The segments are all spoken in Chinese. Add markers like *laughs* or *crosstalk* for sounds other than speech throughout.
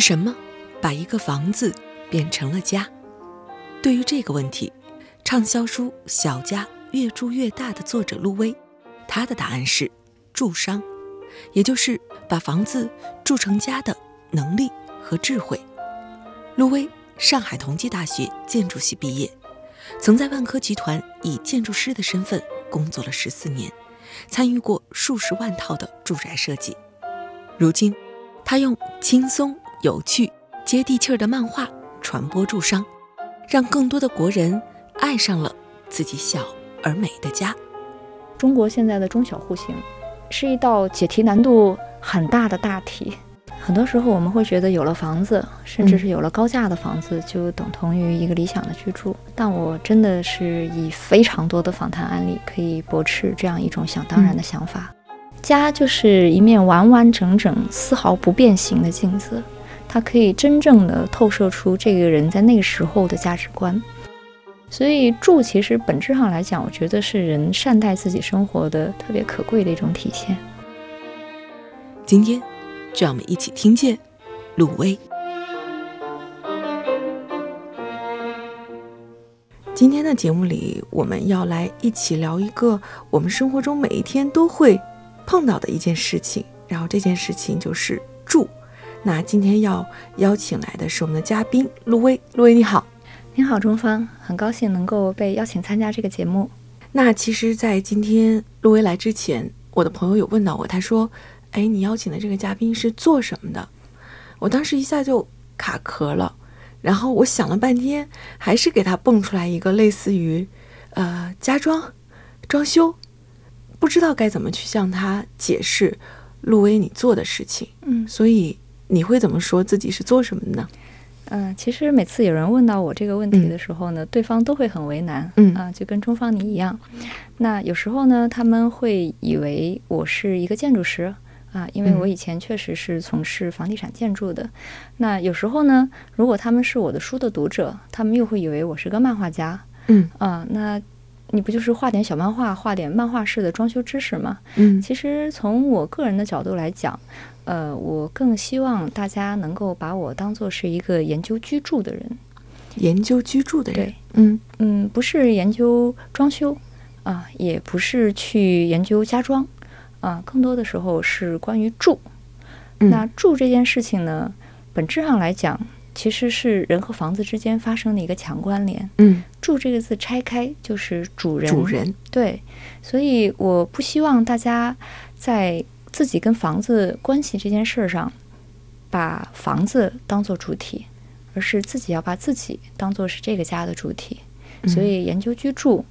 是什么把一个房子变成了家？对于这个问题，畅销书《小家越住越大》的作者陆威，他的答案是住商，也就是把房子住成家的能力和智慧。陆威，上海同济大学建筑系毕业，曾在万科集团以建筑师的身份工作了十四年，参与过数十万套的住宅设计。如今，他用轻松。有趣、接地气儿的漫画传播助商，让更多的国人爱上了自己小而美的家。中国现在的中小户型是一道解题难度很大的大题。很多时候我们会觉得有了房子，甚至是有了高价的房子，就等同于一个理想的居住。但我真的是以非常多的访谈案例可以驳斥这样一种想当然的想法。家就是一面完完整整、丝毫不变形的镜子。它可以真正的透射出这个人在那个时候的价值观，所以住其实本质上来讲，我觉得是人善待自己生活的特别可贵的一种体现。今天，就让我们一起听见鲁威。今天的节目里，我们要来一起聊一个我们生活中每一天都会碰到的一件事情，然后这件事情就是住。那今天要邀请来的是我们的嘉宾陆威，陆威你好，你好中方，很高兴能够被邀请参加这个节目。那其实，在今天陆威来之前，我的朋友有问到我，他说：“哎，你邀请的这个嘉宾是做什么的？”我当时一下就卡壳了，然后我想了半天，还是给他蹦出来一个类似于，呃，家装、装修，不知道该怎么去向他解释陆威你做的事情。嗯，所以。你会怎么说自己是做什么的呢？嗯，其实每次有人问到我这个问题的时候呢，对方都会很为难。嗯啊，就跟中方你一样。那有时候呢，他们会以为我是一个建筑师啊，因为我以前确实是从事房地产建筑的。那有时候呢，如果他们是我的书的读者，他们又会以为我是个漫画家。嗯啊，那你不就是画点小漫画，画点漫画式的装修知识吗？嗯，其实从我个人的角度来讲。呃，我更希望大家能够把我当做是一个研究居住的人，研究居住的人。对，嗯嗯，不是研究装修啊，也不是去研究家装啊，更多的时候是关于住。那住这件事情呢，本质上来讲，其实是人和房子之间发生的一个强关联。嗯，住这个字拆开就是主人。主人对，所以我不希望大家在。自己跟房子关系这件事儿上，把房子当做主体，而是自己要把自己当做是这个家的主体。所以研究居住、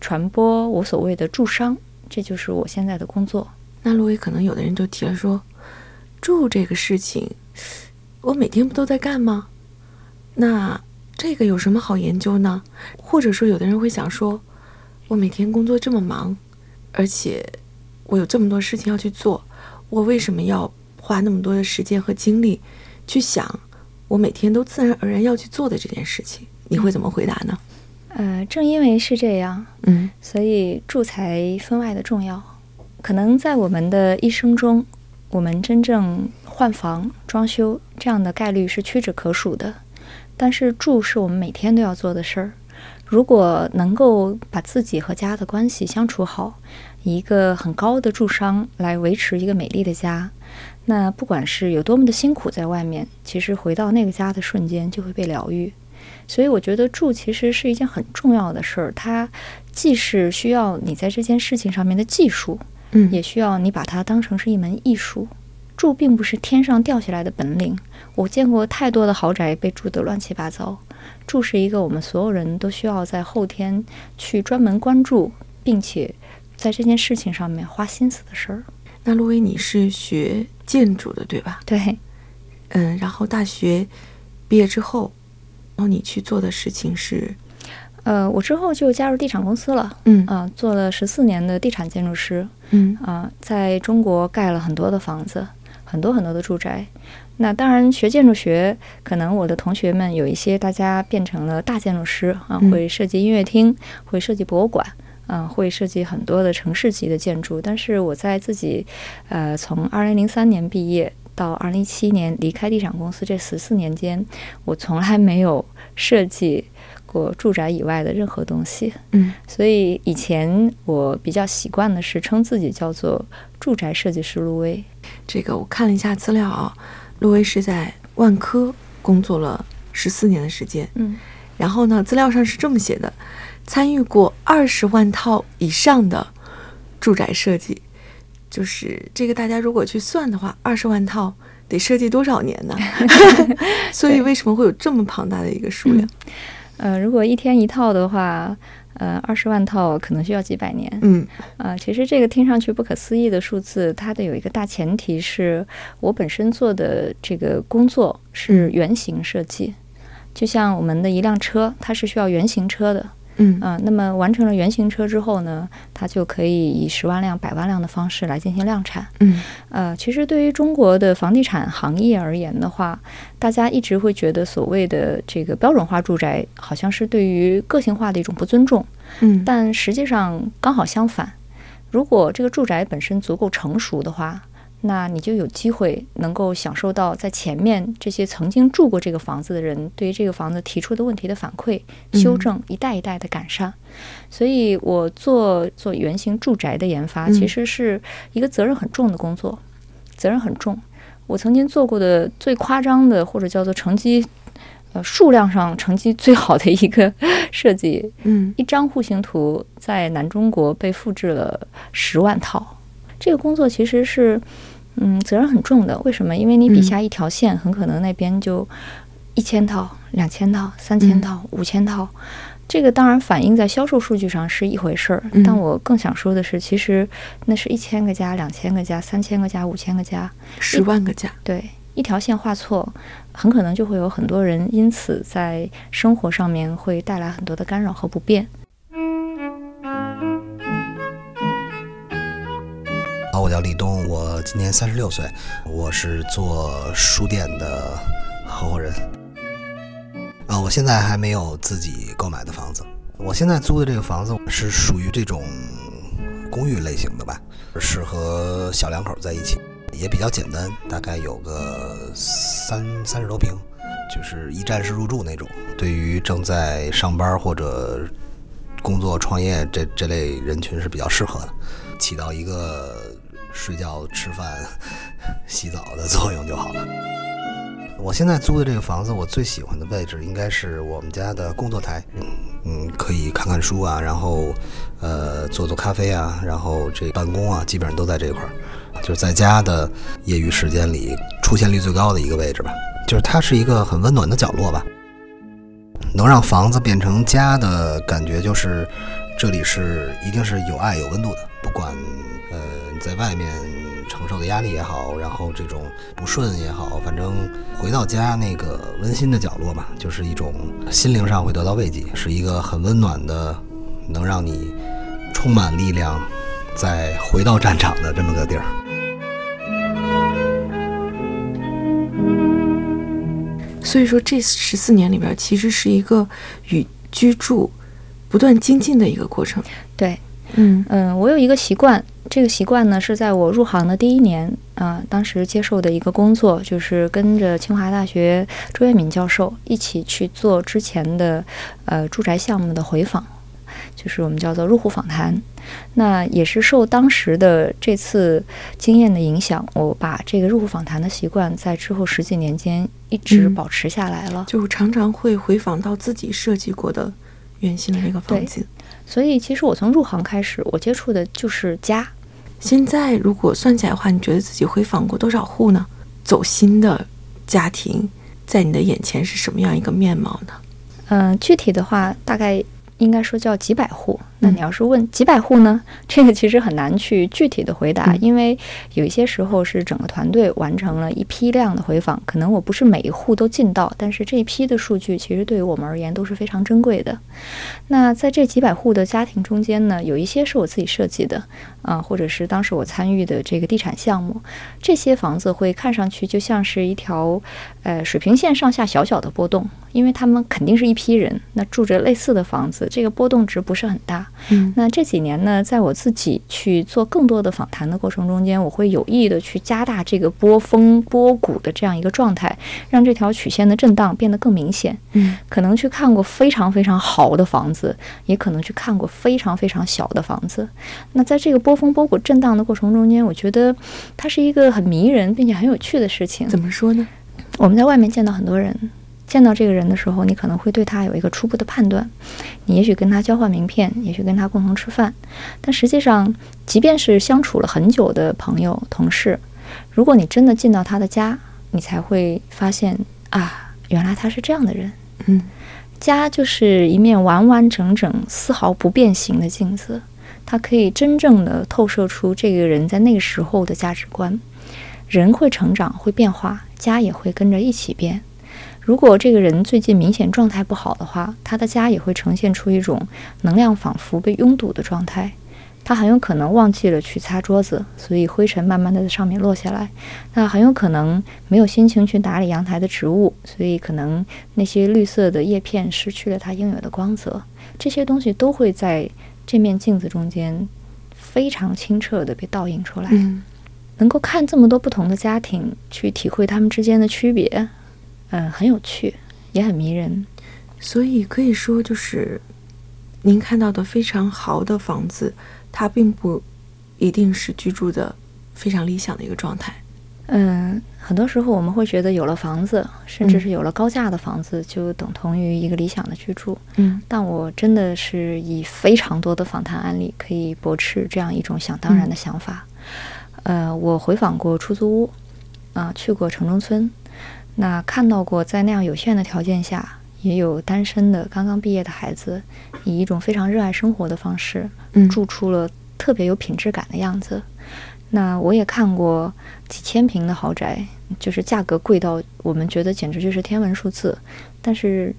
传播我所谓的住商，这就是我现在的工作。那陆威可能有的人就提了说，住这个事情，我每天不都在干吗？那这个有什么好研究呢？或者说，有的人会想说，我每天工作这么忙，而且。我有这么多事情要去做，我为什么要花那么多的时间和精力去想我每天都自然而然要去做的这件事情？你会怎么回答呢？呃，正因为是这样，嗯，所以住才分外的重要。可能在我们的一生中，我们真正换房、装修这样的概率是屈指可数的，但是住是我们每天都要做的事儿。如果能够把自己和家的关系相处好。一个很高的住商来维持一个美丽的家，那不管是有多么的辛苦，在外面，其实回到那个家的瞬间就会被疗愈。所以我觉得住其实是一件很重要的事儿，它既是需要你在这件事情上面的技术，嗯，也需要你把它当成是一门艺术。住并不是天上掉下来的本领，我见过太多的豪宅被住得乱七八糟。住是一个我们所有人都需要在后天去专门关注，并且。在这件事情上面花心思的事儿。那陆威，你是学建筑的对吧？对。嗯，然后大学毕业之后，然后你去做的事情是，呃，我之后就加入地产公司了，嗯啊、做了十四年的地产建筑师，嗯啊、在中国盖了很多的房子，很多很多的住宅。那当然，学建筑学，可能我的同学们有一些大家变成了大建筑师啊，嗯会设计音乐厅，会设计博物馆。啊，会设计很多的城市级的建筑，但是我在自己，呃，从二零零三年毕业到二零一七年离开地产公司这十四年间，我从来没有设计过住宅以外的任何东西。嗯所以以前我比较习惯的是称自己叫做住宅设计师陆威。这个我看了一下资料啊，陆威是在万科工作了十四年的时间，嗯然后呢，资料上是这么写的：参与过二十万套以上的住宅设计，就是这个大家如果去算的话，二十万套得设计多少年呢？*laughs* 所以为什么会有这么庞大的一个数量？呃，如果一天一套的话，呃，二十万套可能需要几百年。嗯呃，其实这个听上去不可思议的数字，它的有一个大前提是我本身做的这个工作是原型设计，就像我们的一辆车，它是需要原型车的。嗯啊、那么完成了原型车之后呢，它就可以以十万辆、百万辆的方式来进行量产。嗯呃，其实对于中国的房地产行业而言的话，大家一直会觉得所谓的这个标准化住宅好像是对于个性化的一种不尊重，嗯但实际上刚好相反。如果这个住宅本身足够成熟的话，那你就有机会能够享受到在前面这些曾经住过这个房子的人对于这个房子提出的问题的反馈、修正，一代一代的改善。所以我做做原型住宅的研发，嗯其实是一个责任很重的工作，责任很重。我曾经做过的最夸张的，或者叫做成绩，呃，数量上成绩最好的一个设计，嗯 *laughs* 一张户型图在南中国被复制了十万套。这个工作其实是，嗯，责任很重的。为什么？因为你笔下一条线，很可能那边就一千套、两千套、三千套、五千套。这个当然反映在销售数据上是一回事儿，嗯但我更想说的是，其实那是一千个家、两千个家、三千个家、五千个家，十万个家。对，一条线画错，很可能就会有很多人因此在生活上面会带来很多的干扰和不便。啊，我叫李东，今年三十六岁，我是做书店的合伙人。啊，我现在还没有自己购买的房子，我现在租的这个房子是属于这种公寓类型的吧，适合小两口在一起，也比较简单，大概有个三三十多平，就是一站式入住那种。对于正在上班或者工作创业这这类人群是比较适合的，起到一个睡觉、吃饭、*laughs* 洗澡的作用就好了。我现在租的这个房子，我最喜欢的位置应该是我们家的工作台，嗯，可以看看书啊，然后呃做做咖啡啊，然后这办公啊，基本上都在这块儿，就是在家的业余时间里出现率最高的一个位置吧。就是它是一个很温暖的角落吧，能让房子变成家的感觉，就是这里是一定是有爱有温度的，不管在外面承受的压力也好，然后这种不顺也好，反正回到家那个温馨的角落吧，就是一种心灵上会得到慰藉，是一个很温暖的，能让你充满力量，再回到战场的这么个地儿。所以说，这十四年里边，其实是一个与居住不断精进的一个过程。对，嗯嗯，我有一个习惯，这个习惯呢是在我入行的第一年啊、当时接受的一个工作，就是跟着清华大学周跃敏教授一起去做之前的呃住宅项目的回访，就是我们叫做入户访谈。那也是受当时的这次经验的影响，我把这个入户访谈的习惯在之后十几年间一直嗯保持下来了。就常常会回访到自己设计过的原先的那个房对子。所以其实我从入行开始，我接触的就是家。现在如果算起来的话，你觉得自己回访过多少户呢？走心的家庭在你的眼前是什么样一个面貌呢？嗯，具体的话，大概应该说叫几百户。那你要是问几百户呢？*laughs* 这个其实很难去具体的回答，因为有一些时候是整个团队完成了一批量的回访，可能我不是每一户都进到，但是这一批的数据其实对于我们而言都是非常珍贵的。那在这几百户的家庭中间呢，有一些是我自己设计的，啊，或者是当时我参与的这个地产项目，这些房子会看上去就像是一条呃水平线上下小小的波动，因为他们肯定是一批人，那住着类似的房子，这个波动值不是很大。嗯，那这几年呢，在我自己去做更多的访谈的过程中间，我会有意的去加大这个波峰波谷的这样一个状态，让这条曲线的震荡变得更明显。嗯，可能去看过非常非常好的房子，也可能去看过非常非常小的房子。那在这个波峰波谷震荡的过程中间，我觉得它是一个很迷人并且很有趣的事情。怎么说呢？我们在外面见到很多人，见到这个人的时候，你可能会对他有一个初步的判断，你也许跟他交换名片，也许跟他共同吃饭，但实际上，即便是相处了很久的朋友、同事，如果你真的进到他的家，你才会发现啊，原来他是这样的人。嗯，家就是一面完完整整、丝毫不变形的镜子，它可以真正的透射出这个人在那个时候的价值观。人会成长，会变化，家也会跟着一起变。如果这个人最近明显状态不好的话，他的家也会呈现出一种能量仿佛被拥堵的状态。他很有可能忘记了去擦桌子，所以灰尘慢慢的在上面落下来。那很有可能没有心情去打理阳台的植物，所以可能那些绿色的叶片失去了它应有的光泽。这些东西都会在这面镜子中间非常清澈的被倒映出来。嗯能够看这么多不同的家庭，去体会他们之间的区别，嗯、很有趣，也很迷人。所以可以说，就是您看到的非常豪的房子，它并不一定是居住的非常理想的一个状态。嗯，很多时候我们会觉得有了房子，甚至是有了高价的房子，就等同于一个理想的居住。嗯但我真的是以非常多的访谈案例可以驳斥这样一种想当然的想法。呃，我回访过出租屋，啊、去过城中村，那看到过在那样有限的条件下，也有单身的刚刚毕业的孩子，以一种非常热爱生活的方式，嗯住出了特别有品质感的样子。那我也看过几千平的豪宅，就是价格贵到我们觉得简直就是天文数字，但是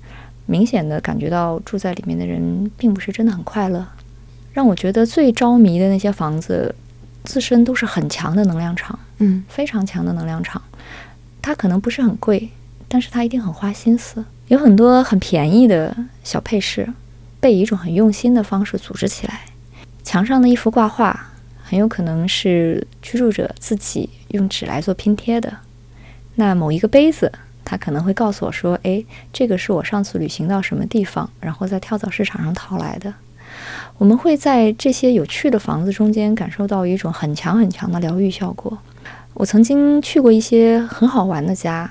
明显的感觉到住在里面的人并不是真的很快乐。让我觉得最着迷的那些房子，自身都是很强的能量场，嗯非常强的能量场。它可能不是很贵，但是它一定很花心思，有很多很便宜的小配饰，被以一种很用心的方式组织起来。墙上的一幅挂画，很有可能是居住者自己用纸来做拼贴的。那某一个杯子，他可能会告诉我说：“诶，这个是我上次旅行到什么地方，然后在跳蚤市场上淘来的。”我们会在这些有趣的房子中间感受到一种很强很强的疗愈效果。我曾经去过一些很好玩的家，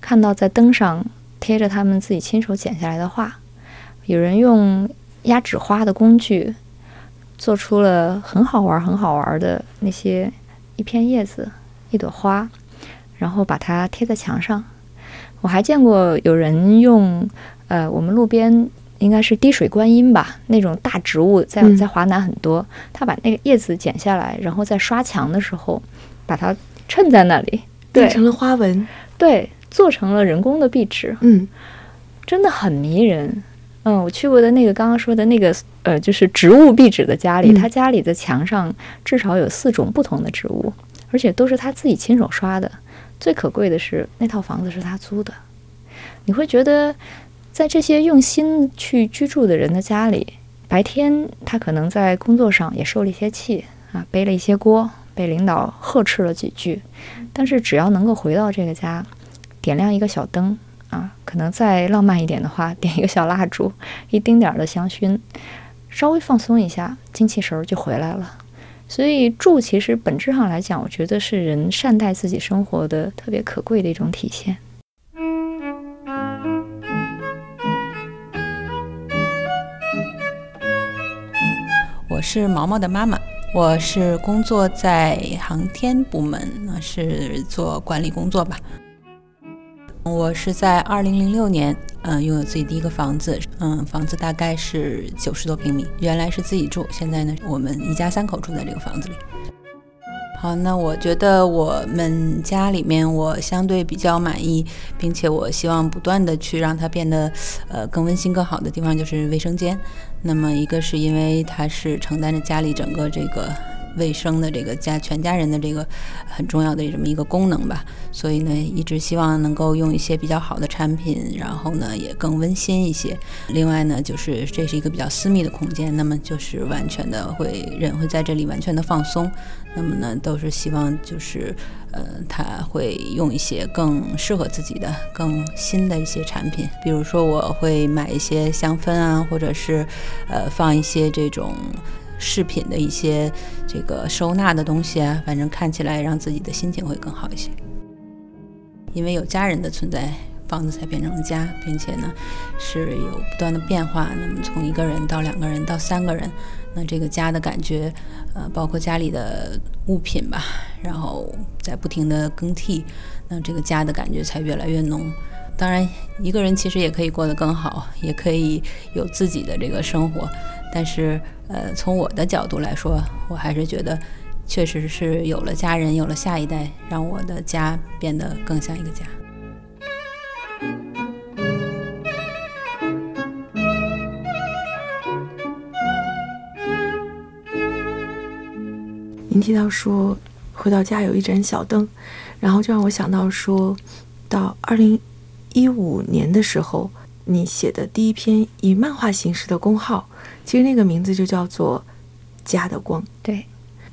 看到在灯上贴着他们自己亲手剪下来的画，有人用压纸花的工具做出了很好玩、很好玩的那些一片叶子、一朵花，然后把它贴在墙上。我还见过有人用呃，我们路边应该是滴水观音吧，那种大植物在嗯在华南很多，他把那个叶子剪下来，然后在刷墙的时候把它衬在那里，对变成了花纹。对，做成了人工的壁纸，嗯真的很迷人。嗯，我去过的那个刚刚说的那个呃，就是植物壁纸的家里，嗯他家里的墙上至少有四种不同的植物，而且都是他自己亲手刷的。最可贵的是，那套房子是他租的。你会觉得，在这些用心去居住的人的家里，白天他可能在工作上也受了一些气啊，背了一些锅，被领导呵斥了几句，但是只要能够回到这个家，点亮一个小灯啊，可能再浪漫一点的话，*laughs* 点一个小蜡烛，一丁点儿的香薰，稍微放松一下，精气神儿就回来了。所以住其实本质上来讲，我觉得是人善待自己生活的特别可贵的一种体现。我是毛毛的妈妈，我是工作在航天部门，那是做管理工作吧。我是在二零零六年，嗯，拥有自己第一个房子，嗯，房子大概是九十多平米，原来是自己住，现在呢，我们一家三口住在这个房子里。好，那我觉得我们家里面我相对比较满意，并且我希望不断的去让它变得，呃，更温馨、更好的地方就是卫生间。那么一个是因为它是承担着家里整个这个。卫生的这个家全家人的这个很重要的这么一个功能吧，所以呢，一直希望能够用一些比较好的产品，然后呢也更温馨一些。另外呢，就是这是一个比较私密的空间，那么就是完全的会人会在这里完全的放松。那么呢，都是希望就是呃，他会用一些更适合自己的、更新的一些产品，比如说我会买一些香氛啊，或者是呃放一些这种。饰品的一些这个收纳的东西啊，反正看起来让自己的心情会更好一些。因为有家人的存在，房子才变成了家，并且呢是有不断的变化。那么从一个人到两个人到三个人，那这个家的感觉，呃，包括家里的物品吧，然后在不停的更替，那这个家的感觉才越来越浓。当然，一个人其实也可以过得更好，也可以有自己的这个生活。但是，呃，从我的角度来说，我还是觉得，确实是有了家人，有了下一代，让我的家变得更像一个家。您提到说，回到家有一盏小灯，然后就让我想到说，到二零一五年的时候，你写的第一篇以漫画形式的公号。其实那个名字就叫做“家的光”。对，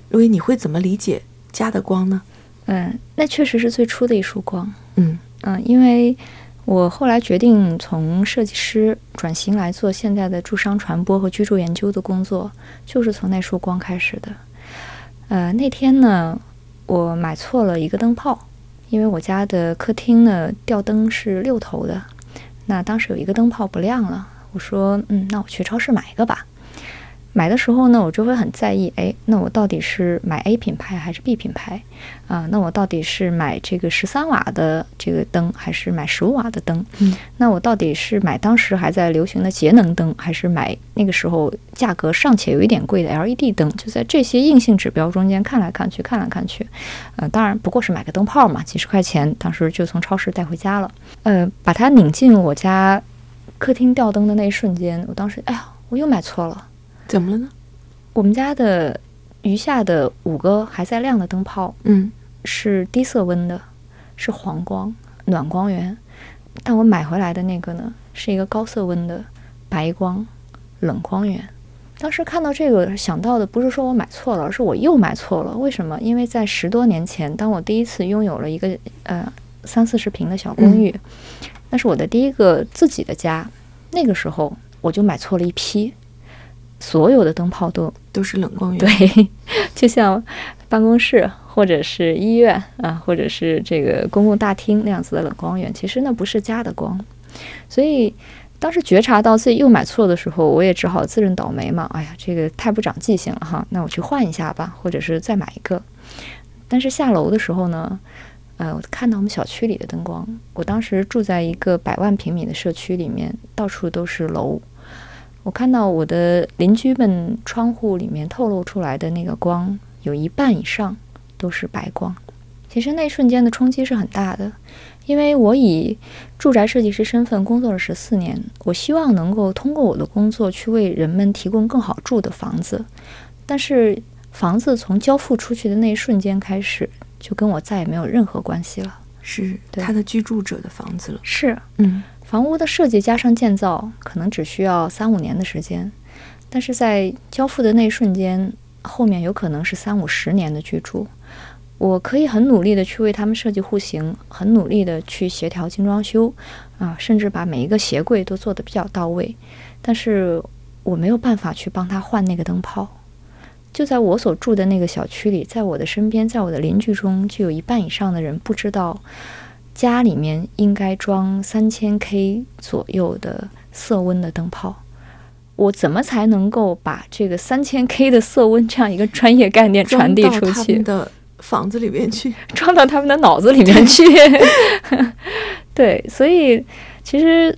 路易，你会怎么理解“家的光”呢？嗯，那确实是最初的一束光。嗯嗯，因为我后来决定从设计师转型来做现在的住商传播和居住研究的工作，就是从那束光开始的。呃，那天呢，我买错了一个灯泡，因为我家的客厅呢吊灯是六头的，那当时有一个灯泡不亮了。我说，嗯，那我去超市买一个吧。买的时候呢，我就会很在意，哎，那我到底是买 A 品牌还是 B 品牌啊？那我到底是买这个十三瓦的这个灯，还是买十五瓦的灯？嗯，那我到底是买当时还在流行的节能灯，还是买那个时候价格尚且有一点贵的 LED 灯？就在这些硬性指标中间看来看去，看来看去，呃，当然不过是买个灯泡嘛，几十块钱，当时就从超市带回家了。呃，把它拧进我家。客厅吊灯的那一瞬间，我当时，哎呀，我又买错了，怎么了呢？我们家的余下的五个还在亮的灯泡，嗯，是低色温的，是黄光暖光源，但我买回来的那个呢，是一个高色温的白光冷光源。当时看到这个，想到的不是说我买错了，而是我又买错了。为什么？因为在十多年前，当我第一次拥有了一个呃三四十平的小公寓。那是我的第一个自己的家，那个时候我就买错了一批，所有的灯泡都都是冷光源，对，*laughs* 就像办公室或者是医院啊，或者是这个公共大厅那样子的冷光源，其实那不是家的光。所以当时觉察到自己又买错的时候，我也只好自认倒霉嘛。哎呀，这个太不长记性了哈，那我去换一下吧，或者是再买一个。但是下楼的时候呢？呃，我看到我们小区里的灯光。我当时住在一个百万平米的社区里面，到处都是楼。我看到我的邻居们窗户里面透露出来的那个光，有一半以上都是白光。其实那一瞬间的冲击是很大的，因为我以住宅设计师身份工作了十四年，我希望能够通过我的工作去为人们提供更好住的房子。但是房子从交付出去的那一瞬间开始。就跟我再也没有任何关系了，是他的居住者的房子了。是，嗯，房屋的设计加上建造，可能只需要三五年的时间，但是在交付的那一瞬间，后面有可能是三五十年的居住。我可以很努力的去为他们设计户型，很努力的去协调精装修，啊，甚至把每一个鞋柜都做得比较到位，但是我没有办法去帮他换那个灯泡。就在我所住的那个小区里，在我的身边，在我的邻居中，就有一半以上的人不知道家里面应该装三千 K 左右的色温的灯泡。我怎么才能够把这个三千 K 的色温这样一个专业概念传递出去？的房子里面去，*laughs* 装到他们的脑子里面去。*laughs* 对，所以其实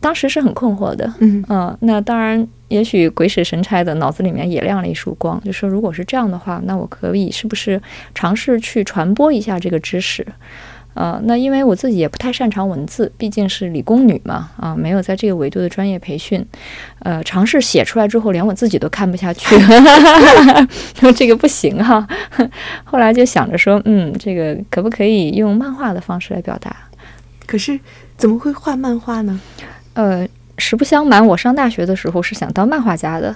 当时是很困惑的。嗯嗯，那当然，也许鬼使神差的脑子里面也亮了一束光，就说如果是这样的话，那我可以是不是尝试去传播一下这个知识？呃，那因为我自己也不太擅长文字，毕竟是理工女嘛，啊，没有在这个维度的专业培训，呃，尝试写出来之后，连我自己都看不下去，*laughs* 说这个不行哈。*laughs* 后来就想着说，嗯，这个可不可以用漫画的方式来表达？可是怎么会画漫画呢？呃，实不相瞒，我上大学的时候是想当漫画家的。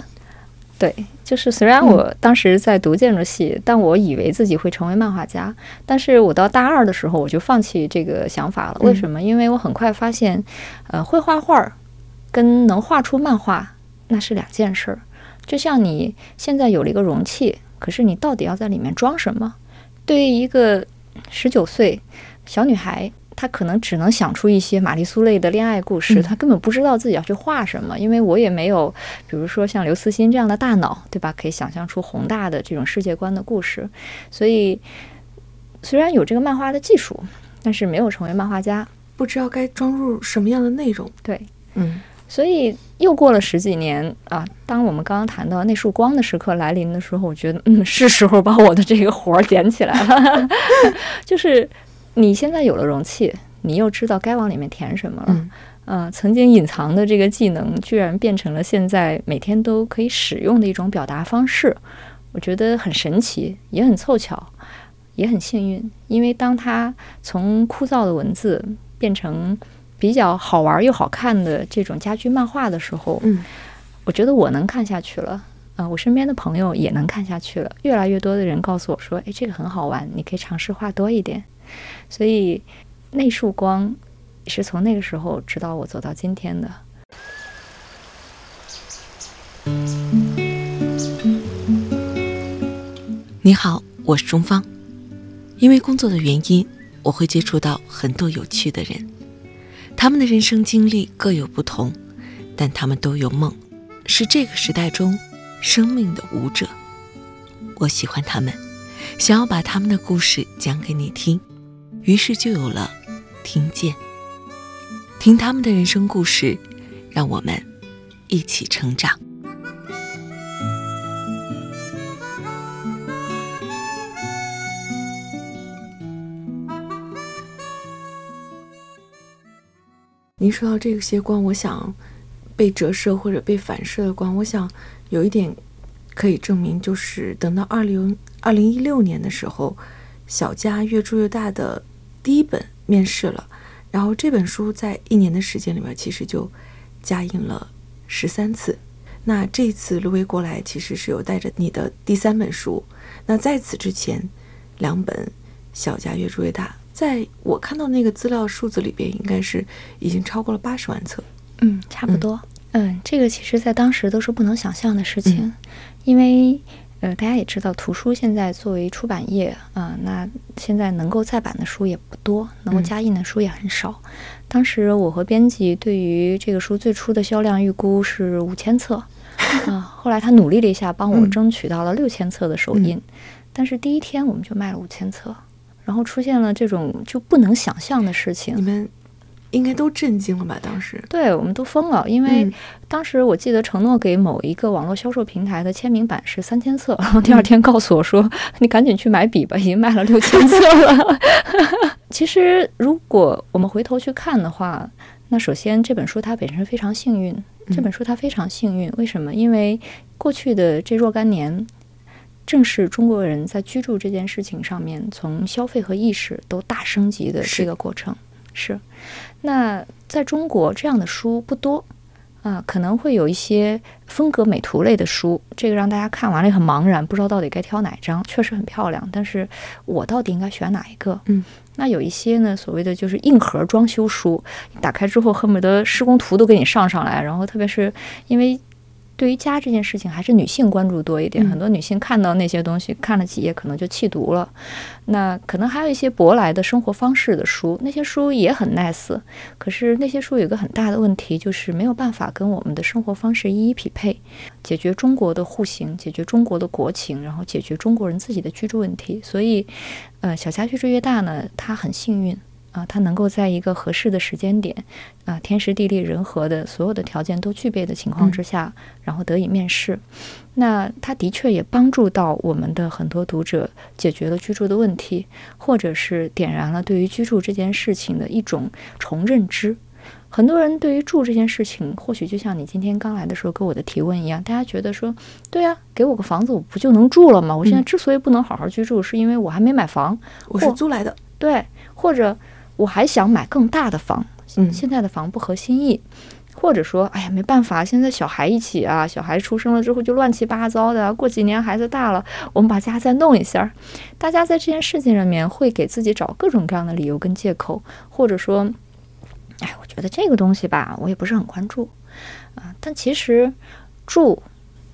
对，就是虽然我当时在读建筑系，但我以为自己会成为漫画家。但是我到大二的时候，我就放弃这个想法了。为什么？因为我很快发现，呃，会画画儿跟能画出漫画那是两件事儿。就像你现在有了一个容器，可是你到底要在里面装什么？对于一个十九岁小女孩，她可能只能想出一些玛丽苏类的恋爱故事，嗯她根本不知道自己要去画什么，因为我也没有，比如说像刘慈欣这样的大脑，对吧？可以想象出宏大的这种世界观的故事。所以，虽然有这个漫画的技术，但是没有成为漫画家。不知道该装入什么样的内容。对，嗯所以又过了十几年啊，当我们刚刚谈到那束光的时刻来临的时候，我觉得嗯，是时候把我的这个活儿捡起来了。*laughs* 就是你现在有了容器，你又知道该往里面填什么了。嗯呃，曾经隐藏的这个技能，居然变成了现在每天都可以使用的一种表达方式，我觉得很神奇，也很凑巧，也很幸运。因为当它从枯燥的文字变成比较好玩又好看的这种家居漫画的时候，嗯我觉得我能看下去了。啊、我身边的朋友也能看下去了。越来越多的人告诉我说：“哎，这个很好玩，你可以尝试画多一点。”所以那束光是从那个时候直到我走到今天的。你好，我是钟芳。因为工作的原因，我会接触到很多有趣的人，他们的人生经历各有不同，但他们都有梦，是这个时代中生命的舞者。我喜欢他们，想要把他们的故事讲给你听，于是就有了听见。听他们的人生故事，让我们一起成长。您说到这些光，我想被折射或者被反射的光，我想有一点可以证明，就是等到二零二零一六年的时候，小家越住越大的第一本面试了，然后这本书在一年的时间里面，其实就加印了十三次。那这一次卢维过来，其实是有带着你的第三本书。那在此之前，两本《小家越住越大》，在我看到那个资料数字里边，应该是已经超过了八十万册。嗯，差不多。嗯，这个其实在当时都是不能想象的事情，嗯因为呃，大家也知道，图书现在作为出版业啊、那现在能够再版的书也不多，能够嗯加印的书也很少。当时我和编辑对于这个书最初的销量预估是五千册，啊、后来他努力了一下，帮我嗯争取到了六千册的首印，但是第一天我们就卖了五千册，然后出现了这种就不能想象的事情你。们应该都震惊了吧？当时，对，我们都疯了，因为嗯当时我记得承诺给某一个网络销售平台的签名版是三千册，然后第二天告诉我说：“ *laughs* 你赶紧去买笔吧，已经卖了六千册了。*laughs* ”其实，如果我们回头去看的话，那首先这本书它本身非常幸运，这本书它非常幸运，为什么？因为过去的这若干年。正是中国人在居住这件事情上面，从消费和意识都大升级的这个过程，是。那在中国这样的书不多啊、可能会有一些风格美图类的书，这个让大家看完了也很茫然，不知道到底该挑哪张。确实很漂亮，但是我到底应该选哪一个？嗯，那有一些呢，所谓的就是硬核装修书，打开之后恨不得施工图都给你上上来，然后特别是因为。对于家这件事情，还是女性关注多一点。嗯很多女性看到那些东西，看了几页可能就弃读了。那可能还有一些舶来的生活方式的书，那些书也很 nice，可是那些书有一个很大的问题，就是没有办法跟我们的生活方式一一匹配，解决中国的户型，解决中国的国情，然后解决中国人自己的居住问题。所以，呃，小家居住越大呢，它很幸运啊，他能够在一个合适的时间点，啊，天时地利人和的所有的条件都具备的情况之下，然后得以面试。那他的确也帮助到我们的很多读者解决了居住的问题，或者是点燃了对于居住这件事情的一种重认知。很多人对于住这件事情，或许就像你今天刚来的时候给我的提问一样，大家觉得说，对呀，给我个房子，我不就能住了吗？我现在之所以不能好好居住，是因为我还没买房，我是租来的。对，或者我还想买更大的房，嗯现在的房不合心意，或者说，哎呀，没办法，现在小孩一起啊，小孩出生了之后就乱七八糟的，过几年孩子大了，我们把家再弄一下。大家在这件事情上面会给自己找各种各样的理由跟借口，或者说，哎，我觉得这个东西吧，我也不是很关注啊。但其实住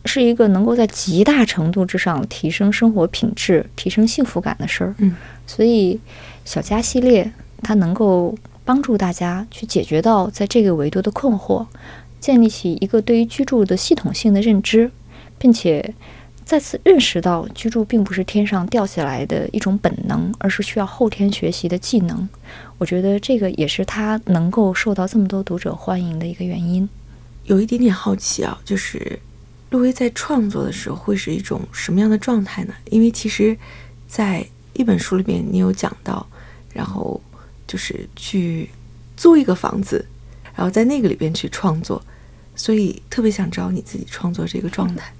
是一个能够在极大程度之上提升生活品质、提升幸福感的事儿。嗯，所以小家系列它能够帮助大家去解决到在这个维度的困惑，建立起一个对于居住的系统性的认知，并且再次认识到居住并不是天上掉下来的一种本能，而是需要后天学习的技能。我觉得这个也是它能够受到这么多读者欢迎的一个原因。有一点点好奇啊，就是陆威在创作的时候会是一种什么样的状态呢？因为其实，在一本书里面你有讲到，然后就是去租一个房子，然后在那个里边去创作，所以特别想知道你自己创作这个状态。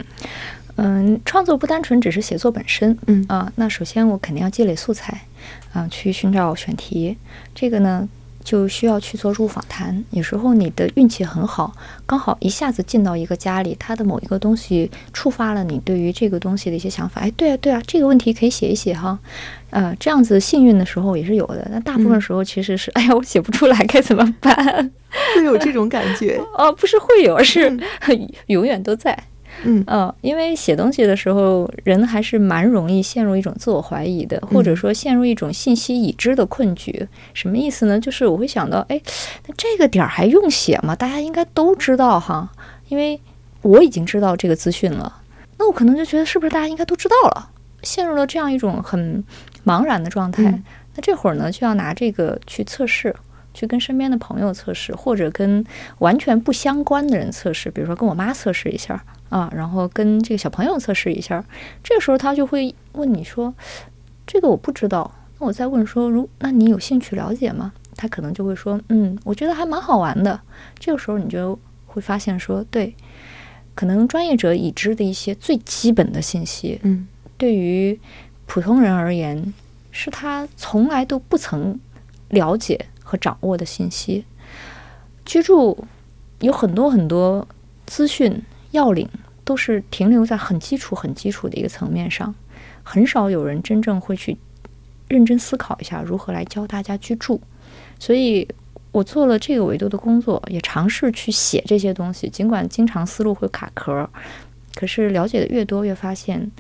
嗯，创作不单纯只是写作本身，嗯啊，那首先我肯定要积累素材，啊，去寻找选题，这个呢就需要去做入访谈。有时候你的运气很好，刚好一下子进到一个家里，他的某一个东西触发了你对于这个东西的一些想法。哎，对啊，对啊，这个问题可以写一写哈。呃，这样子幸运的时候也是有的，但大部分嗯时候其实是，哎呀，我写不出来，该怎么办？会有这种感觉，*laughs* 哦，不是会有，而是 *laughs* 永远都在。嗯嗯，因为写东西的时候，人还是蛮容易陷入一种自我怀疑的，或者说陷入一种信息已知的困局。什么意思呢？就是我会想到，哎，那这个点儿还用写吗？大家应该都知道哈，因为我已经知道这个资讯了。那我可能就觉得，是不是大家应该都知道了？陷入了这样一种很茫然的状态。嗯那这会儿呢，就要拿这个去测试。去跟身边的朋友测试，或者跟完全不相关的人测试，比如说跟我妈测试一下啊，然后跟这个小朋友测试一下。这个时候他就会问你说：“这个我不知道。”那我再问说：“如那你有兴趣了解吗？”他可能就会说：“嗯，我觉得还蛮好玩的。”这个时候你就会发现说：“对，可能专业者已知的一些最基本的信息，嗯对于普通人而言，是他从来都不曾了解和掌握的信息。居住有很多很多资讯要领，都是停留在很基础、很基础的一个层面上，很少有人真正会去认真思考一下如何来教大家居住。所以我做了这个维度的工作，也尝试去写这些东西，尽管经常思路会卡壳，可是了解的越多，越发现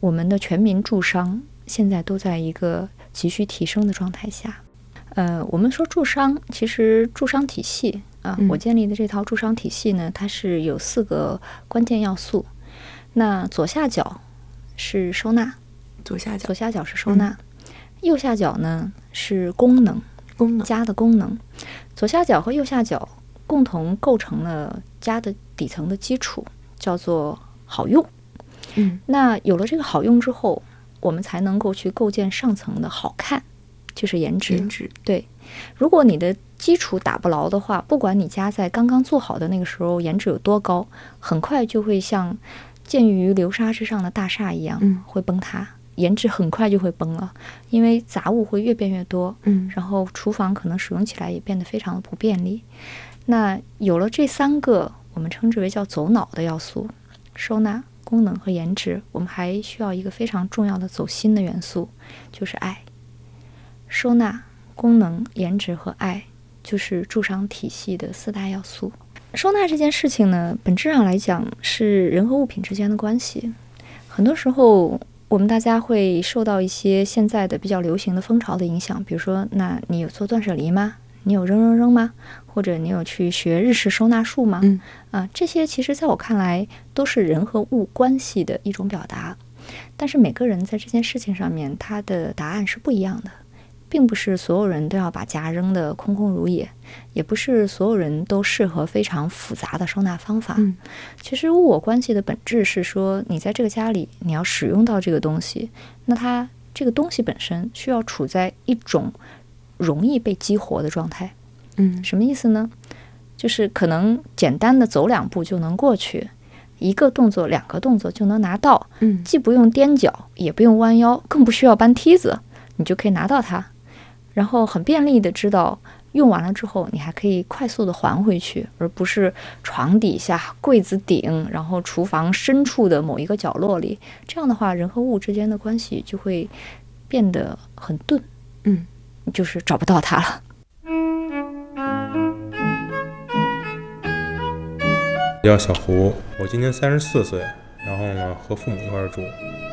我们的全民住商现在都在一个急需提升的状态下。呃，我们说住商，其实住商体系啊，嗯我建立的这套助商体系呢，它是有四个关键要素。那左下角是收纳，左下角左下角是收纳，右下角呢是功能，功能，家的功能。左下角和右下角共同构成了家的底层的基础，叫做好用。嗯那有了这个好用之后，我们才能够去构建上层的好看，就是颜值。颜值，对，如果你的基础打不牢的话，不管你家在刚刚做好的那个时候颜值有多高，很快就会像建于流沙之上的大厦一样，嗯会崩塌，颜值很快就会崩了，因为杂物会越变越多，嗯然后厨房可能使用起来也变得非常的不便利。那有了这三个我们称之为叫走脑的要素，收纳、功能和颜值，我们还需要一个非常重要的走心的元素，就是爱。收纳、功能、颜值和爱，就是助商体系的四大要素。收纳这件事情呢，本质上来讲是人和物品之间的关系。很多时候，我们大家会受到一些现在的比较流行的风潮的影响，比如说，那你有做断舍离吗？你有扔扔扔吗？或者你有去学日式收纳术吗？嗯啊，这些其实在我看来都是人和物关系的一种表达，但是每个人在这件事情上面他的答案是不一样的。并不是所有人都要把家扔得空空如也，也不是所有人都适合非常复杂的收纳方法。嗯其实物我关系的本质是说，你在这个家里，你要使用到这个东西，那它这个东西本身需要处在一种容易被激活的状态。嗯什么意思呢？就是可能简单的走两步就能过去，一个动作、两个动作就能拿到，嗯既不用踮脚，也不用弯腰，更不需要搬梯子，你就可以拿到它，然后很便利的知道用完了之后，你还可以快速的还回去，而不是床底下、柜子顶，然后厨房深处的某一个角落里。这样的话，人和物之间的关系就会变得很钝，嗯，就是找不到它了。叫小胡，我今年三十四岁，然后呢和父母一块儿住，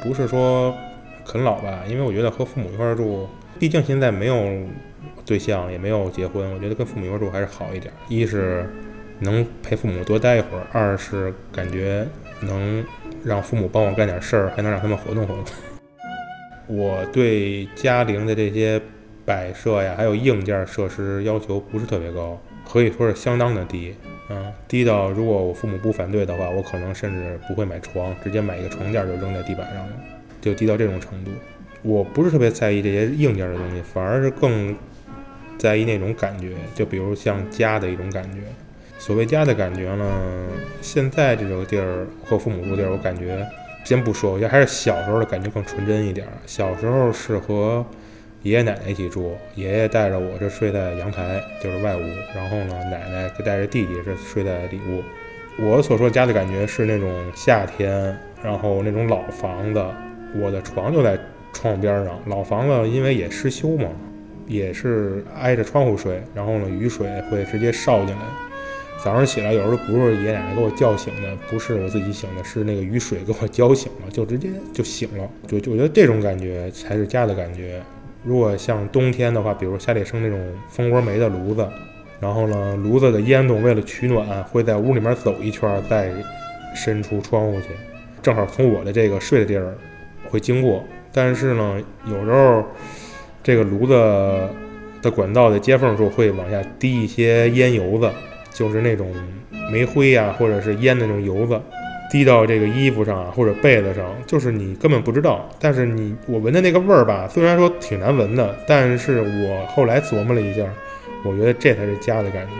不是说啃老吧，因为我觉得和父母一块儿住，毕竟现在没有对象，也没有结婚，我觉得跟父母一块住还是好一点。一是能陪父母多待一会儿，二是感觉能让父母帮我干点事儿，还能让他们活动活动。我对家庭的这些摆设呀，还有硬件设施要求不是特别高，可以说是相当的低。嗯，低到如果我父母不反对的话，我可能甚至不会买床，直接买一个床垫就扔在地板上了，就低到这种程度。我不是特别在意这些硬件的东西，反而是更在意那种感觉，就比如像家的一种感觉。所谓家的感觉呢，现在这个地儿和父母住地儿，我感觉先不说，我觉得还是小时候的感觉更纯真一点。小时候是和爷爷奶奶一起住，爷爷带着我是睡在阳台，就是外屋，然后呢，奶奶带着弟弟是睡在里屋。我所说家的感觉是那种夏天，然后那种老房子，我的床就在窗户边上。老房子因为也失修嘛，也是挨着窗户睡，然后呢，雨水会直接烧进来。早上起来有时候不是爷爷奶奶给我叫醒的，不是我自己醒的，是那个雨水给我浇醒了，就直接就醒了。*laughs* 就就我觉得这种感觉才是家的感觉。如果像冬天的话，比如家里生那种蜂窝煤的炉子，然后呢，炉子的烟囱为了取暖，会在屋里面走一圈，再伸出窗户去，正好从我的这个睡的地儿会经过。但是呢，有时候这个炉子的管道的接缝处会往下滴一些烟油子，就是那种煤灰呀、或者是烟的那种油子。滴到这个衣服上啊，或者被子上，就是你根本不知道。但是你我闻的那个味儿吧，虽然说挺难闻的，但是我后来琢磨了一下，我觉得这才是家的感觉，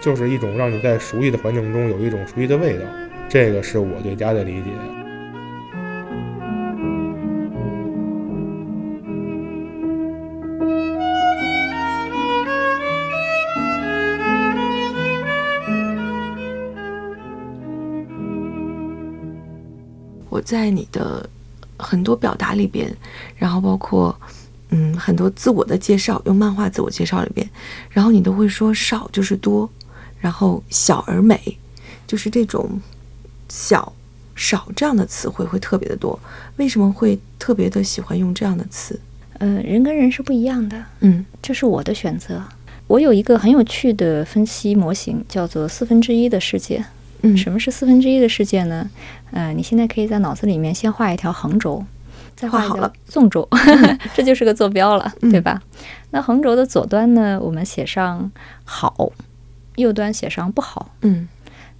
就是一种让你在熟悉的环境中有一种熟悉的味道。这个是我对家的理解。我在你的很多表达里边，然后包括嗯很多自我的介绍，用漫画自我介绍里边，然后你都会说少就是多，然后小而美，就是这种小少这样的词汇会特别的多。为什么会特别的喜欢用这样的词？呃，人跟人是不一样的，嗯这是我的选择。我有一个很有趣的分析模型，叫做四分之一的世界。嗯什么是四分之一的世界呢？呃，你现在可以在脑子里面先画一条横轴，再画一条纵轴，*laughs* 这就是个坐标了，嗯对吧？那横轴的左端呢，我们写上好，右端写上不好，嗯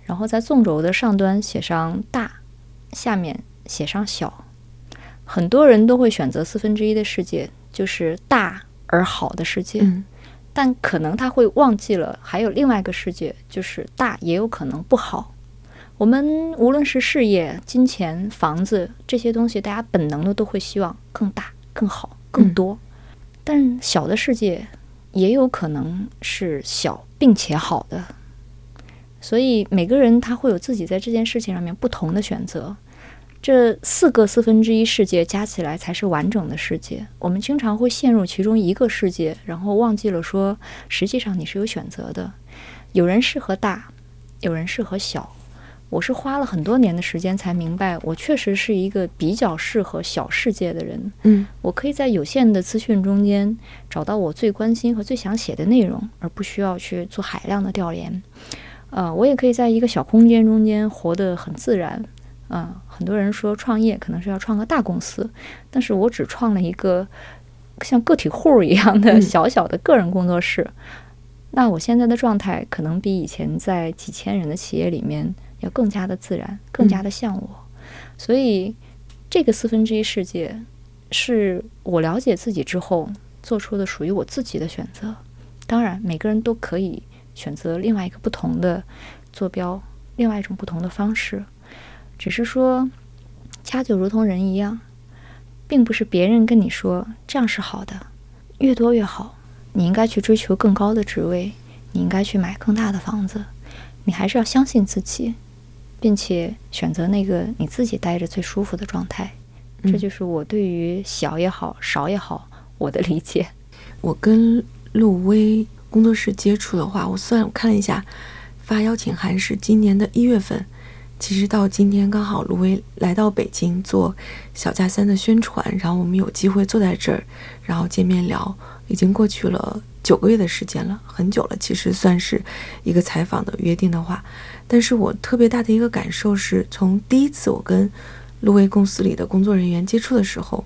然后在纵轴的上端写上大，下面写上小。很多人都会选择四分之一的世界，就是大而好的世界。嗯但可能他会忘记了，还有另外一个世界，就是大也有可能不好。我们无论是事业、金钱、房子这些东西，大家本能的都会希望更大、更好、更多。但小的世界也有可能是小并且好的，所以每个人他会有自己在这件事情上面不同的选择。这四个四分之一世界加起来才是完整的世界。我们经常会陷入其中一个世界，然后忘记了说，实际上你是有选择的。有人适合大，有人适合小。我是花了很多年的时间才明白，我确实是一个比较适合小世界的人。嗯我可以在有限的资讯中间找到我最关心和最想写的内容，而不需要去做海量的调研。呃，我也可以在一个小空间中间活得很自然。嗯、很多人说创业可能是要创个大公司，但是我只创了一个像个体户一样的嗯小小的个人工作室。那我现在的状态可能比以前在几千人的企业里面要更加的自然，更加的像我。所以，这个四分之一世界是我了解自己之后做出的属于我自己的选择。当然，每个人都可以选择另外一个不同的坐标，另外一种不同的方式。只是说，家就如同人一样，并不是别人跟你说这样是好的，越多越好。你应该去追求更高的职位，你应该去买更大的房子。你还是要相信自己，并且选择那个你自己待着最舒服的状态。这就是我对于小也好，少也好，我的理解。*laughs* 我跟陆威工作室接触的话，我算我看了一下，发邀请函是今年的一月份。其实到今天刚好陆威来到北京做小加三的宣传，然后我们有机会坐在这儿，然后见面聊，已经过去了九个月的时间了，很久了。其实算是一个采访的约定的话，但是我特别大的一个感受是从第一次我跟陆威公司里的工作人员接触的时候，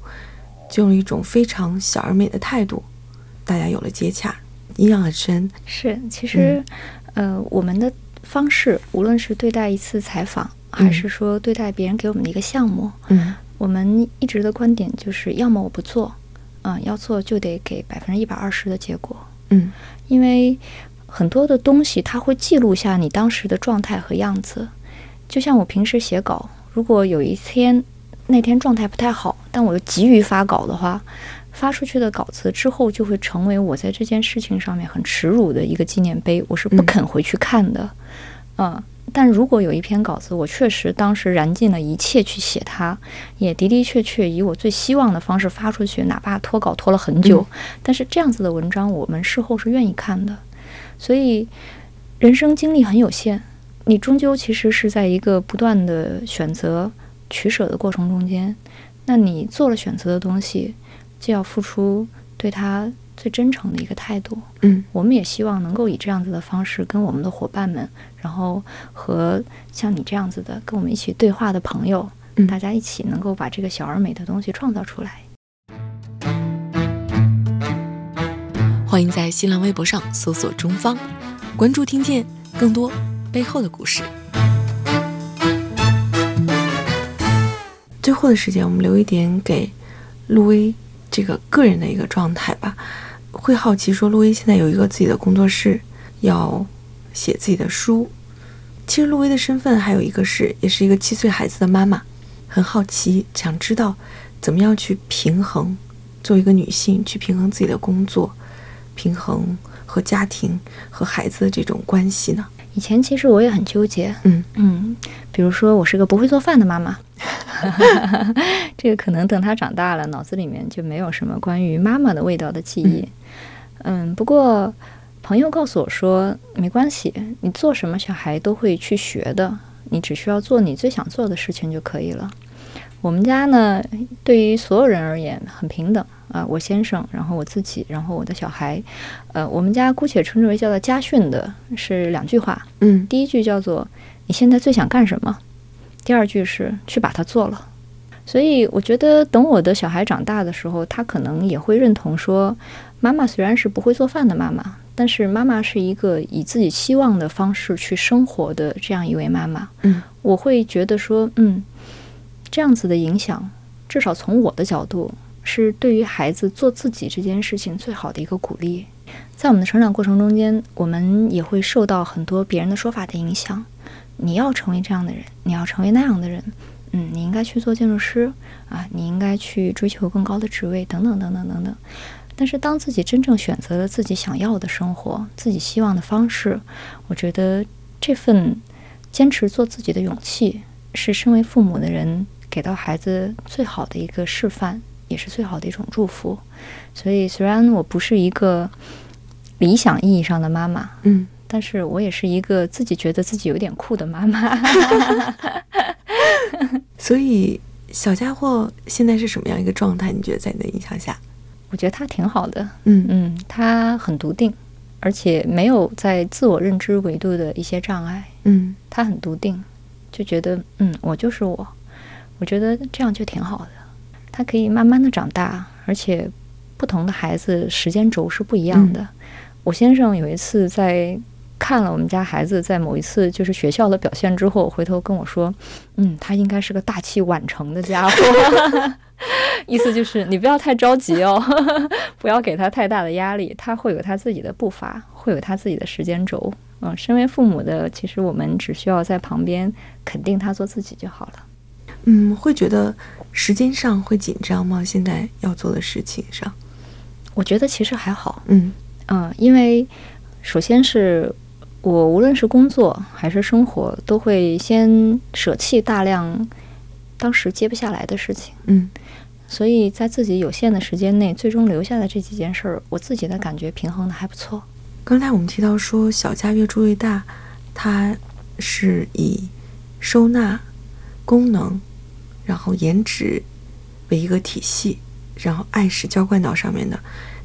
就用一种非常小而美的态度，大家有了接洽，印象很深。是，其实，呃，我们的方式，无论是对待一次采访，还是说对待别人给我们的一个项目，嗯。我们一直的观点就是，要么我不做，嗯、要做就得给百分之一百二十的结果，嗯。因为很多的东西它会记录下你当时的状态和样子。就像我平时写稿，如果有一天那天状态不太好，但我又急于发稿的话，发出去的稿子之后就会成为我在这件事情上面很耻辱的一个纪念碑，我是不嗯肯回去看的。嗯，但如果有一篇稿子，我确实当时燃尽了一切去写它，也的的确确以我最希望的方式发出去，哪怕拖稿拖了很久，但是这样子的文章，我们事后是愿意看的。所以，人生经历很有限，你终究其实是在一个不断的选择、取舍的过程中间。那你做了选择的东西，就要付出对他最真诚的一个态度。嗯我们也希望能够以这样子的方式跟我们的伙伴们，然后和像你这样子的跟我们一起对话的朋友，嗯大家一起能够把这个小而美的东西创造出来。欢迎在新浪微博上搜索“中方”，关注听见更多背后的故事。最后的时间，我们留一点给路威这个个人的一个状态吧。会好奇说，路威现在有一个自己的工作室，要写自己的书。其实路威的身份还有一个是，也是一个七岁孩子的妈妈。很好奇，想知道怎么样去平衡，作为一个女性去平衡自己的工作，平衡和家庭和孩子的这种关系呢？以前其实我也很纠结，嗯嗯，比如说我是个不会做饭的妈妈，*laughs* *laughs* 这个可能等她长大了，脑子里面就没有什么关于妈妈的味道的记忆。嗯，不过朋友告诉我说，没关系，你做什么小孩都会去学的，你只需要做你最想做的事情就可以了。我们家呢，对于所有人而言很平等啊、我先生，然后我自己，然后我的小孩，呃，我们家姑且称之为叫做家训的是两句话，嗯。第一句叫做“你现在最想干什么”，第二句是“去把它做了”。所以我觉得，等我的小孩长大的时候，他可能也会认同说，妈妈虽然是不会做饭的妈妈，但是妈妈是一个以自己期望的方式去生活的这样一位妈妈。嗯，我会觉得说，嗯，这样子的影响，至少从我的角度，是对于孩子做自己这件事情最好的一个鼓励。在我们的成长过程中间，我们也会受到很多别人的说法的影响。你要成为这样的人，你要成为那样的人，嗯，你应该去做建筑师啊，你应该去追求更高的职位，等等等等等等。但是，当自己真正选择了自己想要的生活，自己希望的方式，我觉得这份坚持做自己的勇气，是身为父母的人给到孩子最好的一个示范，也是最好的一种祝福。所以，虽然我不是一个理想意义上的妈妈，嗯，但是我也是一个自己觉得自己有点酷的妈妈。*laughs* 所以小家伙现在是什么样一个状态？你觉得在你的影响下？我觉得他挺好的，嗯嗯，他很笃定，而且没有在自我认知维度的一些障碍，嗯他很笃定，就觉得嗯，我就是我，我觉得这样就挺好的。他可以慢慢的长大，而且不不同的孩子时间轴是不一样的。我先生有一次在看了我们家孩子在某一次就是学校的表现之后，回头跟我说：“嗯，他应该是个大器晚成的家伙。*laughs* ”意思就是你不要太着急哦，*laughs* 不要给他太大的压力，他会有他自己的步伐，会有他自己的时间轴。嗯，身为父母的，其实我们只需要在旁边肯定他做自己就好了。嗯，会觉得时间上会紧张吗？现在要做的事情上，我觉得其实还好。嗯嗯，因为首先是我无论是工作还是生活，都会先舍弃大量当时接不下来的事情。嗯，所以在自己有限的时间内，最终留下的这几件事儿，我自己的感觉平衡的还不错。刚才我们提到说，小家越住越大，它是以收纳、功能，然后颜值为一个体系，然后爱是浇灌到上面的。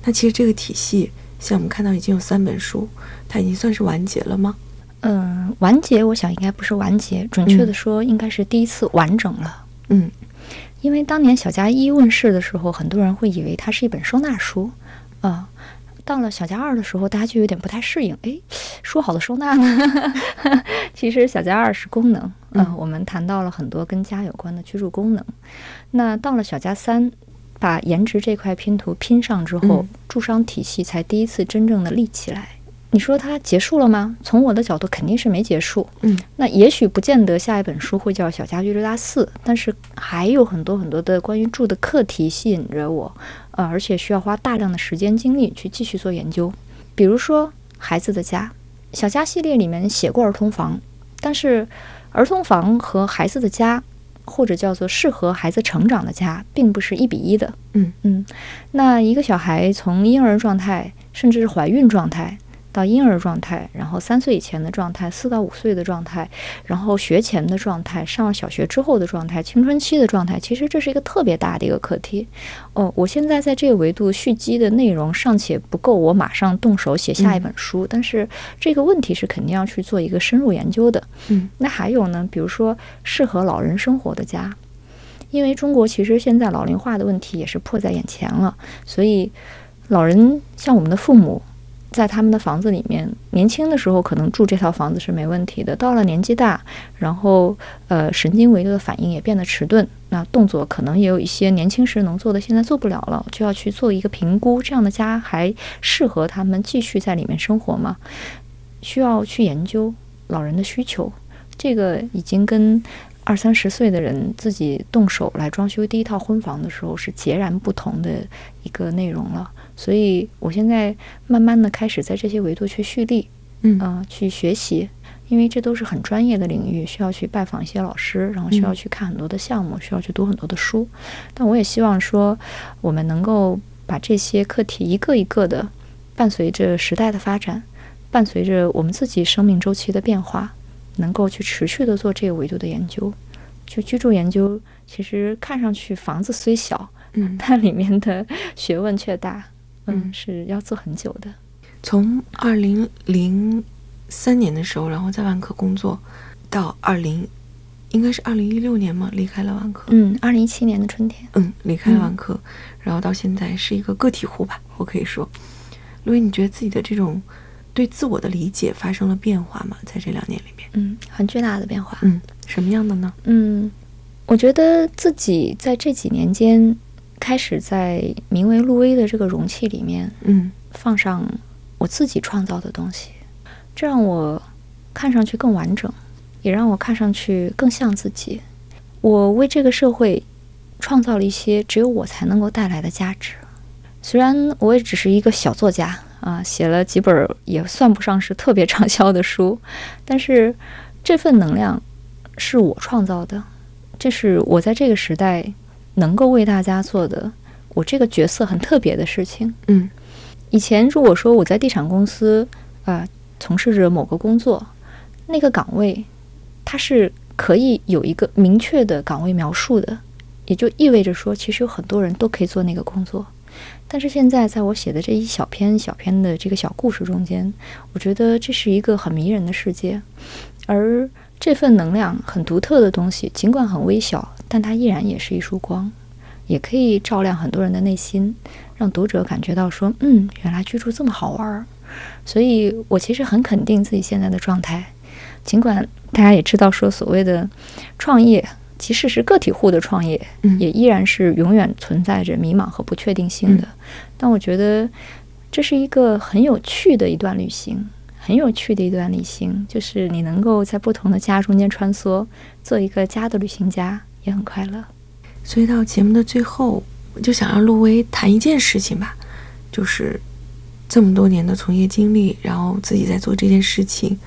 那其实这个体系，像我们看到已经有三本书，它已经算是完结了吗？嗯，完结，我想应该不是完结，准确的说，应该是第一次完整了。嗯，因为当年小家一问世的时候，很多人会以为它是一本收纳书，啊。到了小家二的时候，大家就有点不太适应。哎，说好的收纳呢？*laughs* 其实小家二是功能。嗯，我们谈到了很多跟家有关的居住功能。那到了小家三，把颜值这块拼图拼上之后，住商体系才第一次真正的立起来。你说它结束了吗？从我的角度，肯定是没结束。嗯，那也许不见得下一本书会叫《小家居住大四》，但是还有很多很多的关于住的课题吸引着我。呃，而且需要花大量的时间精力去继续做研究，比如说孩子的家，小家系列里面写过儿童房，但是儿童房和孩子的家，或者叫做适合孩子成长的家，并不是一比一的。嗯嗯，那一个小孩从婴儿状态，甚至是怀孕状态。到婴儿状态，然后三岁以前的状态，四到五岁的状态，然后学前的状态，上了小学之后的状态，青春期的状态，其实这是一个特别大的一个课题。哦，我现在在这个维度蓄积的内容尚且不够，我马上动手写下一本书。但是这个问题是肯定要去做一个深入研究的。嗯，那还有呢，比如说适合老人生活的家，因为中国其实现在老龄化的问题也是迫在眼前了，所以老人像我们的父母。在他们的房子里面，年轻的时候可能住这套房子是没问题的。到了年纪大，然后呃神经维度的反应也变得迟钝，那动作可能也有一些年轻时能做的，现在做不了了，就要去做一个评估，这样的家还适合他们继续在里面生活吗？需要去研究老人的需求，这个已经跟二三十岁的人自己动手来装修第一套婚房的时候是截然不同的一个内容了。所以，我现在慢慢的开始在这些维度去蓄力，嗯啊，去学习，因为这都是很专业的领域，需要去拜访一些老师，然后需要去看很多的项目，需要去读很多的书。但我也希望说，我们能够把这些课题一个一个的，伴随着时代的发展，伴随着我们自己生命周期的变化，能够去持续的做这个维度的研究。就居住研究，其实看上去房子虽小，嗯，但里面的学问却大。嗯，是要做很久的。从二零零三年的时候，然后在万科工作，到二零，应该是二零一六年嘛，离开了万科。嗯，二零一七年的春天。嗯，离开了万科，然后到现在是一个个体户吧，我可以说。路易，你觉得自己的这种对自我的理解发生了变化吗？在这两年里面？嗯，很巨大的变化。嗯，什么样的呢？嗯，我觉得自己在这几年间。开始在名为路威的这个容器里面，嗯，放上我自己创造的东西，这让我看上去更完整，也让我看上去更像自己。我为这个社会创造了一些只有我才能够带来的价值。虽然我也只是一个小作家啊，写了几本也算不上是特别畅销的书，但是这份能量是我创造的，这是我在这个时代。能够为大家做的，我这个角色很特别的事情。嗯，以前如果说我在地产公司啊从事着某个工作，那个岗位它是可以有一个明确的岗位描述的，也就意味着说，其实有很多人都可以做那个工作。但是现在在我写的这一小篇小篇的这个小故事中间，我觉得这是一个很迷人的世界，而。这份能量很独特的东西，尽管很微小，但它依然也是一束光。也可以照亮很多人的内心，让读者感觉到说，嗯，原来居住这么好玩儿。所以我其实很肯定自己现在的状态，尽管大家也知道说，所谓的创业，即使是个体户的创业，嗯也依然是永远存在着迷茫和不确定性的。但我觉得这是一个很有趣的一段旅行，很有趣的一段旅行，就是你能够在不同的家中间穿梭，做一个家的旅行家，也很快乐。所以到节目的最后，我就想让陆威谈一件事情吧，就是这么多年的从业经历，然后自己在做这件事情，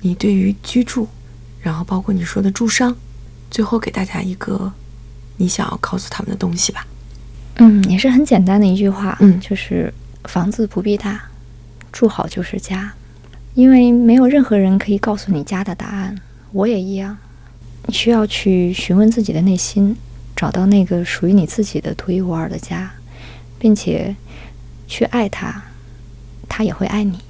你对于居住，然后包括你说的住商，最后给大家一个你想要告诉他们的东西吧。嗯，也是很简单的一句话，嗯就是房子不必大，住好就是家。因为没有任何人可以告诉你家的答案，我也一样。你需要去询问自己的内心，找到那个属于你自己的独一无二的家，并且去爱他，他也会爱你。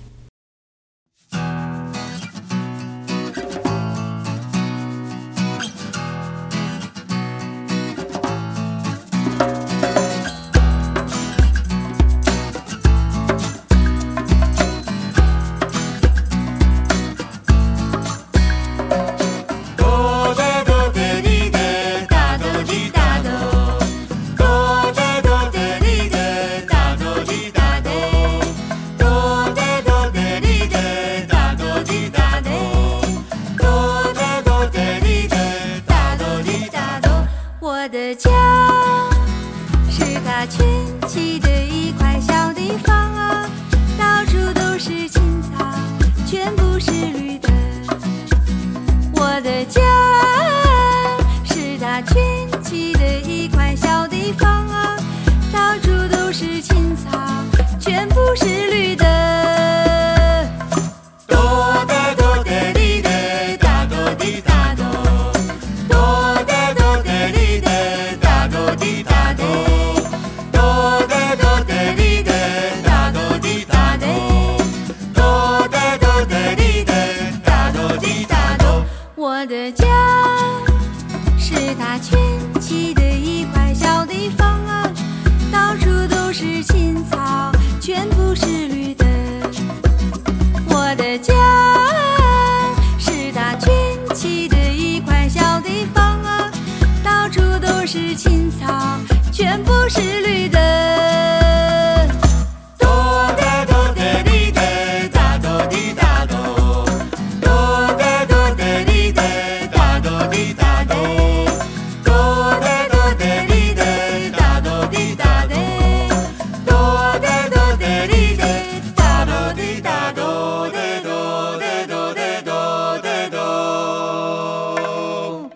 我的家是他圈起的一块